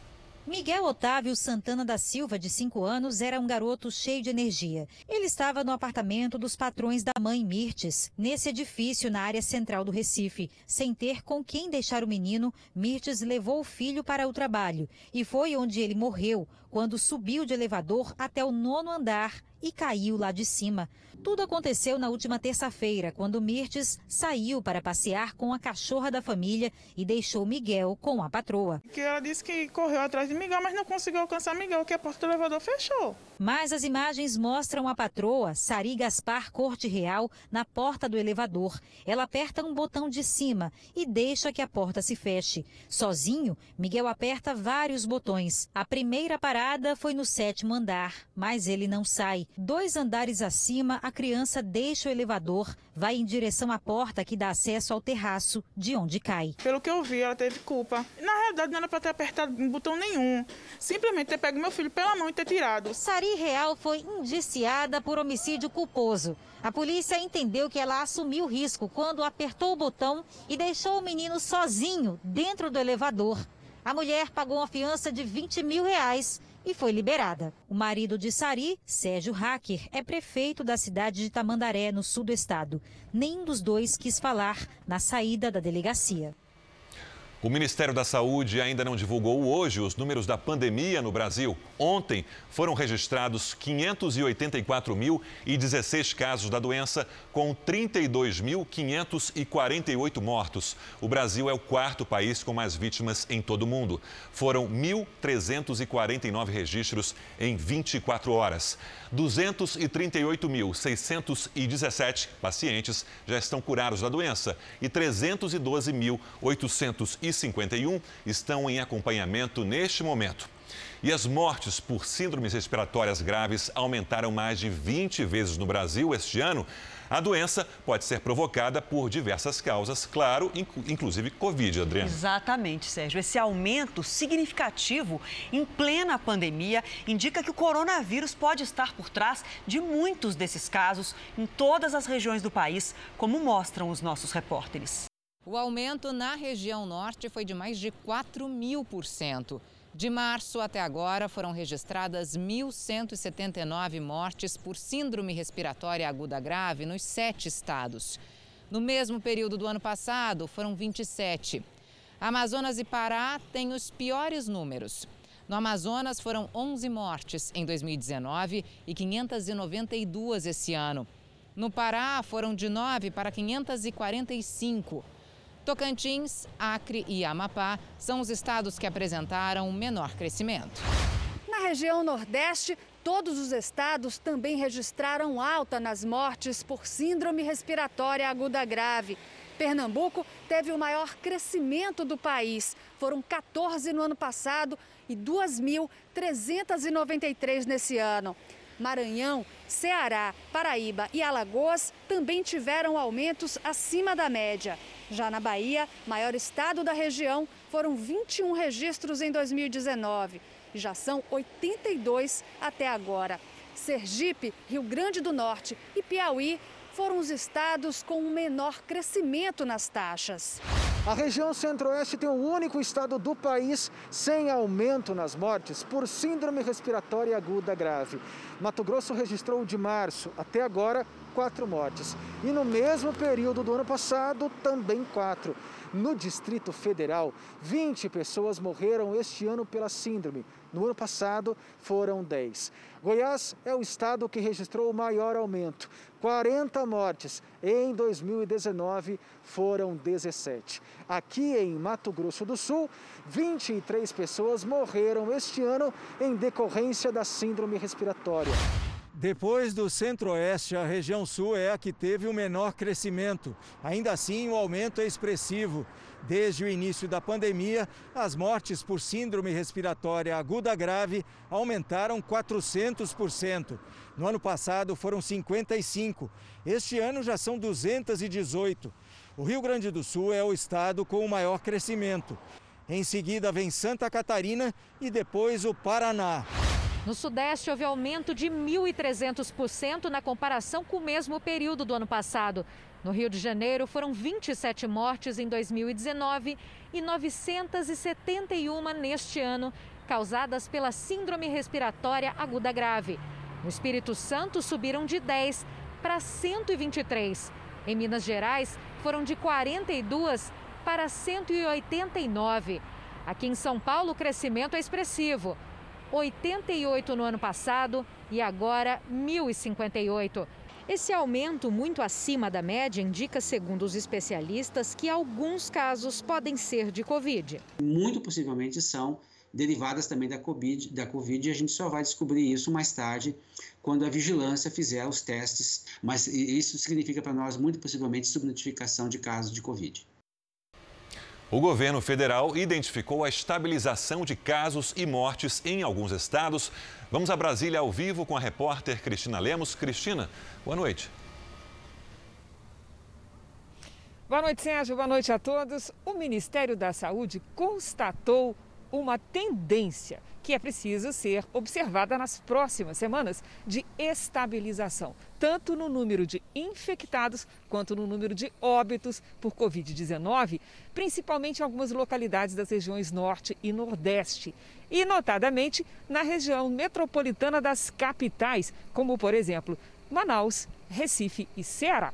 Miguel Otávio Santana da Silva, de 5 anos, era um garoto cheio de energia. Ele estava no apartamento dos patrões da mãe Mirtes, nesse edifício na área central do Recife. Sem ter com quem deixar o menino, Mirtes levou o filho para o trabalho e foi onde ele morreu, quando subiu de elevador até o nono andar e caiu lá de cima. Tudo aconteceu na última terça-feira, quando Mirtes saiu para passear com a cachorra da família e deixou Miguel com a patroa. Que ela disse que correu atrás de Miguel, mas não conseguiu alcançar Miguel, que a porta do elevador fechou. Mas as imagens mostram a patroa, Sari Gaspar Corte Real, na porta do elevador. Ela aperta um botão de cima e deixa que a porta se feche. Sozinho, Miguel aperta vários botões. A primeira parada foi no sétimo andar, mas ele não sai. Dois andares acima, a criança deixa o elevador, vai em direção à porta que dá acesso ao terraço, de onde cai. Pelo que eu vi, ela teve culpa. Na realidade, não era para ter apertado botão nenhum. Simplesmente ter pego meu filho pela mão e ter tirado. Sari Real foi indiciada por homicídio culposo. A polícia entendeu que ela assumiu risco quando apertou o botão e deixou o menino sozinho dentro do elevador. A mulher pagou uma fiança de 20 mil reais e foi liberada. O marido de Sari, Sérgio Hacker, é prefeito da cidade de Tamandaré, no sul do estado. Nenhum dos dois quis falar na saída da delegacia. O Ministério da Saúde ainda não divulgou hoje os números da pandemia no Brasil. Ontem foram registrados 584.016 casos da doença, com 32.548 mortos. O Brasil é o quarto país com mais vítimas em todo o mundo. Foram 1.349 registros em 24 horas. 238.617 pacientes já estão curados da doença e 312.851 estão em acompanhamento neste momento. E as mortes por síndromes respiratórias graves aumentaram mais de 20 vezes no Brasil este ano. A doença pode ser provocada por diversas causas, claro, inclusive Covid, Adriana. Exatamente, Sérgio. Esse aumento significativo em plena pandemia indica que o coronavírus pode estar por trás de muitos desses casos em todas as regiões do país, como mostram os nossos repórteres. O aumento na região norte foi de mais de 4 mil por cento. De março até agora foram registradas 1.179 mortes por síndrome respiratória aguda grave nos sete estados. No mesmo período do ano passado, foram 27. Amazonas e Pará têm os piores números. No Amazonas foram 11 mortes em 2019 e 592 esse ano. No Pará foram de 9 para 545. Tocantins, Acre e Amapá são os estados que apresentaram menor crescimento. Na região Nordeste, todos os estados também registraram alta nas mortes por síndrome respiratória aguda grave. Pernambuco teve o maior crescimento do país. Foram 14 no ano passado e 2.393 nesse ano. Maranhão, Ceará, Paraíba e Alagoas também tiveram aumentos acima da média. Já na Bahia, maior estado da região, foram 21 registros em 2019 e já são 82 até agora. Sergipe, Rio Grande do Norte e Piauí foram os estados com o menor crescimento nas taxas. A região centro-oeste tem o único estado do país sem aumento nas mortes por síndrome respiratória aguda grave. Mato Grosso registrou de março até agora quatro mortes. E no mesmo período do ano passado, também quatro. No Distrito Federal, 20 pessoas morreram este ano pela síndrome. No ano passado, foram 10. Goiás é o estado que registrou o maior aumento, 40 mortes. Em 2019, foram 17. Aqui em Mato Grosso do Sul, 23 pessoas morreram este ano em decorrência da síndrome respiratória. Depois do Centro-Oeste, a região Sul é a que teve o menor crescimento. Ainda assim, o aumento é expressivo. Desde o início da pandemia, as mortes por síndrome respiratória aguda grave aumentaram 400%. No ano passado foram 55. Este ano já são 218. O Rio Grande do Sul é o estado com o maior crescimento. Em seguida vem Santa Catarina e depois o Paraná. No Sudeste, houve aumento de 1.300% na comparação com o mesmo período do ano passado. No Rio de Janeiro, foram 27 mortes em 2019 e 971 neste ano, causadas pela Síndrome Respiratória Aguda Grave. No Espírito Santo, subiram de 10 para 123. Em Minas Gerais, foram de 42 para 189. Aqui em São Paulo, o crescimento é expressivo. 88 no ano passado e agora 1.058. Esse aumento muito acima da média indica, segundo os especialistas, que alguns casos podem ser de Covid. Muito possivelmente são derivadas também da COVID, da COVID e a gente só vai descobrir isso mais tarde, quando a vigilância fizer os testes. Mas isso significa para nós, muito possivelmente, subnotificação de casos de Covid. O governo federal identificou a estabilização de casos e mortes em alguns estados. Vamos a Brasília ao vivo com a repórter Cristina Lemos. Cristina, boa noite. Boa noite, Sérgio. Boa noite a todos. O Ministério da Saúde constatou uma tendência que é preciso ser observada nas próximas semanas de estabilização, tanto no número de infectados quanto no número de óbitos por Covid-19, principalmente em algumas localidades das regiões Norte e Nordeste, e notadamente na região metropolitana das capitais, como por exemplo Manaus, Recife e Ceará.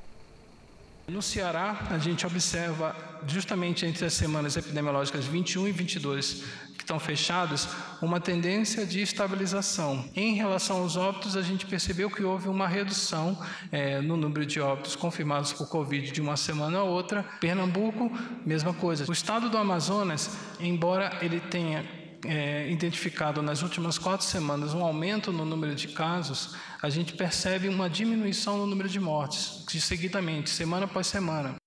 No Ceará, a gente observa justamente entre as semanas epidemiológicas 21 e 22 estão fechados, uma tendência de estabilização. Em relação aos óbitos, a gente percebeu que houve uma redução é, no número de óbitos confirmados por Covid de uma semana a outra. Pernambuco, mesma coisa. O estado do Amazonas, embora ele tenha é, identificado nas últimas quatro semanas um aumento no número de casos, a gente percebe uma diminuição no número de mortes, de seguidamente, semana após semana.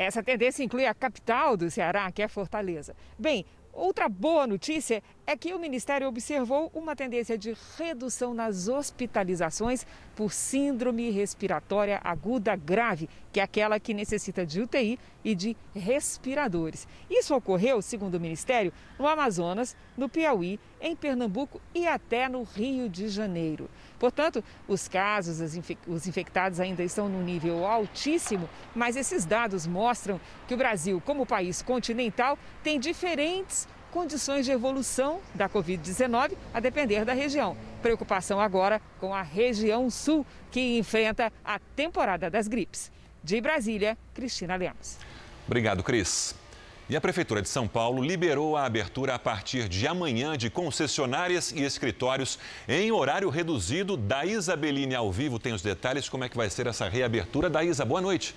Essa tendência inclui a capital do Ceará, que é Fortaleza. Bem, outra boa notícia é que o Ministério observou uma tendência de redução nas hospitalizações por síndrome respiratória aguda grave, que é aquela que necessita de UTI e de respiradores. Isso ocorreu, segundo o Ministério, no Amazonas, no Piauí, em Pernambuco e até no Rio de Janeiro. Portanto, os casos, os infectados ainda estão num nível altíssimo, mas esses dados mostram que o Brasil, como país continental, tem diferentes condições de evolução da Covid-19, a depender da região. Preocupação agora com a região sul, que enfrenta a temporada das gripes. De Brasília, Cristina Lemos. Obrigado, Cris. E a Prefeitura de São Paulo liberou a abertura a partir de amanhã de concessionárias e escritórios em horário reduzido. Da Isabeline ao vivo tem os detalhes como é que vai ser essa reabertura. Da Isa, boa noite.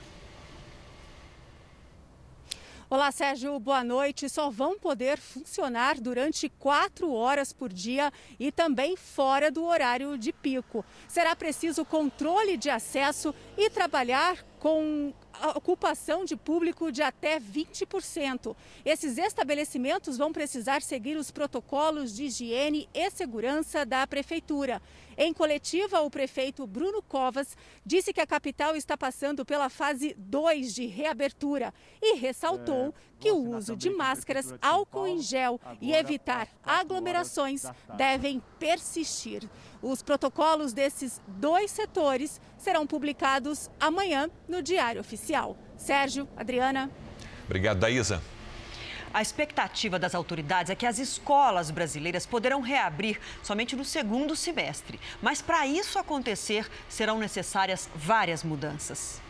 Olá, Sérgio, boa noite. Só vão poder funcionar durante quatro horas por dia e também fora do horário de pico. Será preciso controle de acesso e trabalhar com ocupação de público de até 20%. Esses estabelecimentos vão precisar seguir os protocolos de higiene e segurança da Prefeitura. Em coletiva, o prefeito Bruno Covas disse que a capital está passando pela fase 2 de reabertura e ressaltou é, que o uso de máscaras, álcool em gel e evitar aglomerações devem persistir. Os protocolos desses dois setores serão publicados amanhã no Diário Oficial. Sérgio, Adriana. Obrigado, Daísa. A expectativa das autoridades é que as escolas brasileiras poderão reabrir somente no segundo semestre. Mas para isso acontecer, serão necessárias várias mudanças.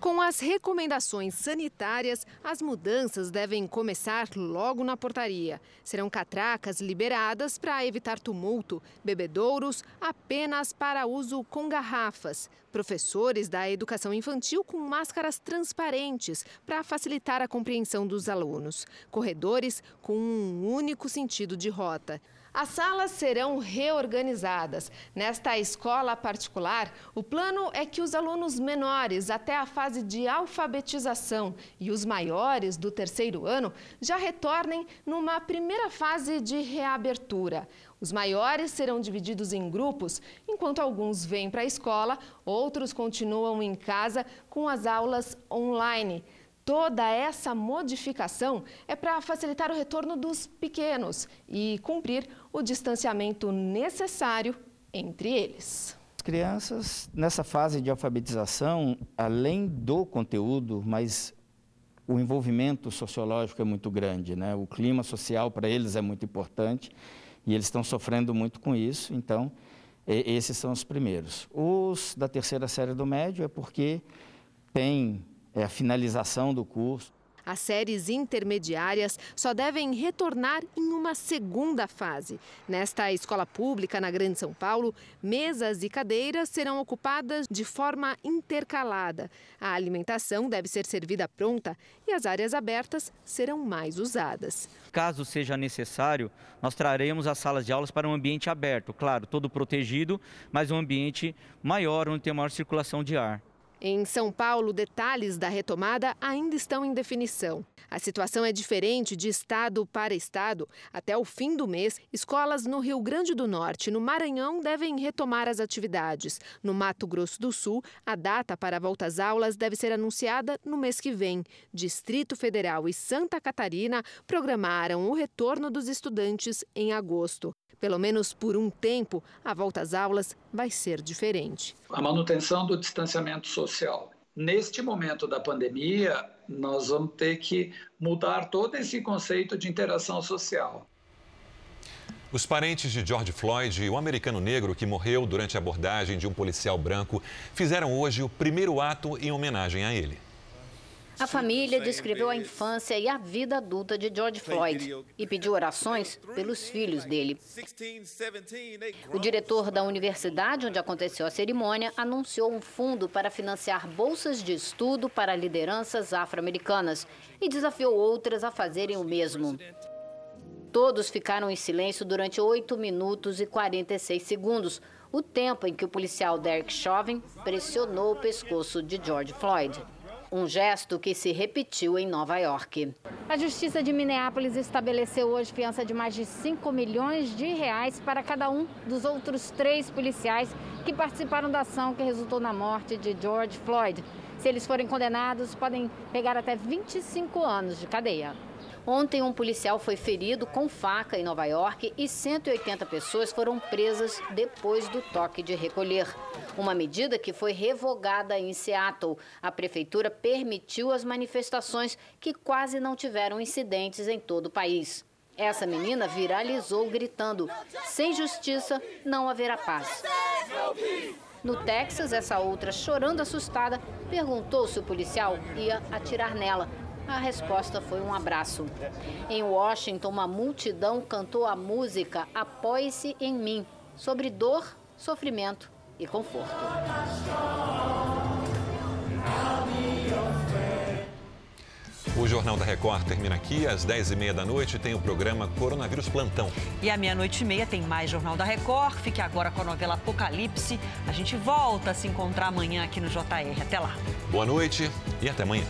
Com as recomendações sanitárias, as mudanças devem começar logo na portaria. Serão catracas liberadas para evitar tumulto, bebedouros apenas para uso com garrafas, professores da educação infantil com máscaras transparentes para facilitar a compreensão dos alunos, corredores com um único sentido de rota. As salas serão reorganizadas. Nesta escola particular, o plano é que os alunos menores até a fase de alfabetização e os maiores do terceiro ano já retornem numa primeira fase de reabertura. Os maiores serão divididos em grupos, enquanto alguns vêm para a escola, outros continuam em casa com as aulas online. Toda essa modificação é para facilitar o retorno dos pequenos e cumprir o distanciamento necessário entre eles. As crianças, nessa fase de alfabetização, além do conteúdo, mas o envolvimento sociológico é muito grande, né? o clima social para eles é muito importante e eles estão sofrendo muito com isso, então esses são os primeiros. Os da terceira série do médio é porque tem é a finalização do curso. As séries intermediárias só devem retornar em uma segunda fase. Nesta escola pública na Grande São Paulo, mesas e cadeiras serão ocupadas de forma intercalada. A alimentação deve ser servida pronta e as áreas abertas serão mais usadas. Caso seja necessário, nós traremos as salas de aulas para um ambiente aberto, claro, todo protegido, mas um ambiente maior, onde tem maior circulação de ar. Em São Paulo, detalhes da retomada ainda estão em definição. A situação é diferente de estado para estado. Até o fim do mês, escolas no Rio Grande do Norte e no Maranhão devem retomar as atividades. No Mato Grosso do Sul, a data para a volta às aulas deve ser anunciada no mês que vem. Distrito Federal e Santa Catarina programaram o retorno dos estudantes em agosto. Pelo menos por um tempo, a volta às aulas vai ser diferente. A manutenção do distanciamento social. Neste momento da pandemia, nós vamos ter que mudar todo esse conceito de interação social. Os parentes de George Floyd, o americano negro que morreu durante a abordagem de um policial branco, fizeram hoje o primeiro ato em homenagem a ele. A família descreveu a infância e a vida adulta de George Floyd e pediu orações pelos filhos dele. O diretor da universidade onde aconteceu a cerimônia anunciou um fundo para financiar bolsas de estudo para lideranças afro-americanas e desafiou outras a fazerem o mesmo. Todos ficaram em silêncio durante 8 minutos e 46 segundos, o tempo em que o policial Derek Chauvin pressionou o pescoço de George Floyd. Um gesto que se repetiu em Nova York. A Justiça de Minneapolis estabeleceu hoje fiança de mais de 5 milhões de reais para cada um dos outros três policiais que participaram da ação que resultou na morte de George Floyd. Se eles forem condenados, podem pegar até 25 anos de cadeia. Ontem, um policial foi ferido com faca em Nova York e 180 pessoas foram presas depois do toque de recolher. Uma medida que foi revogada em Seattle. A prefeitura permitiu as manifestações que quase não tiveram incidentes em todo o país. Essa menina viralizou gritando: sem justiça não haverá paz. No Texas, essa outra, chorando assustada, perguntou se o policial ia atirar nela. A resposta foi um abraço. Em Washington, uma multidão cantou a música Apoie-se em mim, sobre dor, sofrimento e conforto. O Jornal da Record termina aqui. Às 10h30 da noite tem o programa Coronavírus Plantão. E à meia-noite e meia tem mais Jornal da Record. Fique agora com a novela Apocalipse. A gente volta a se encontrar amanhã aqui no JR. Até lá. Boa noite e até amanhã.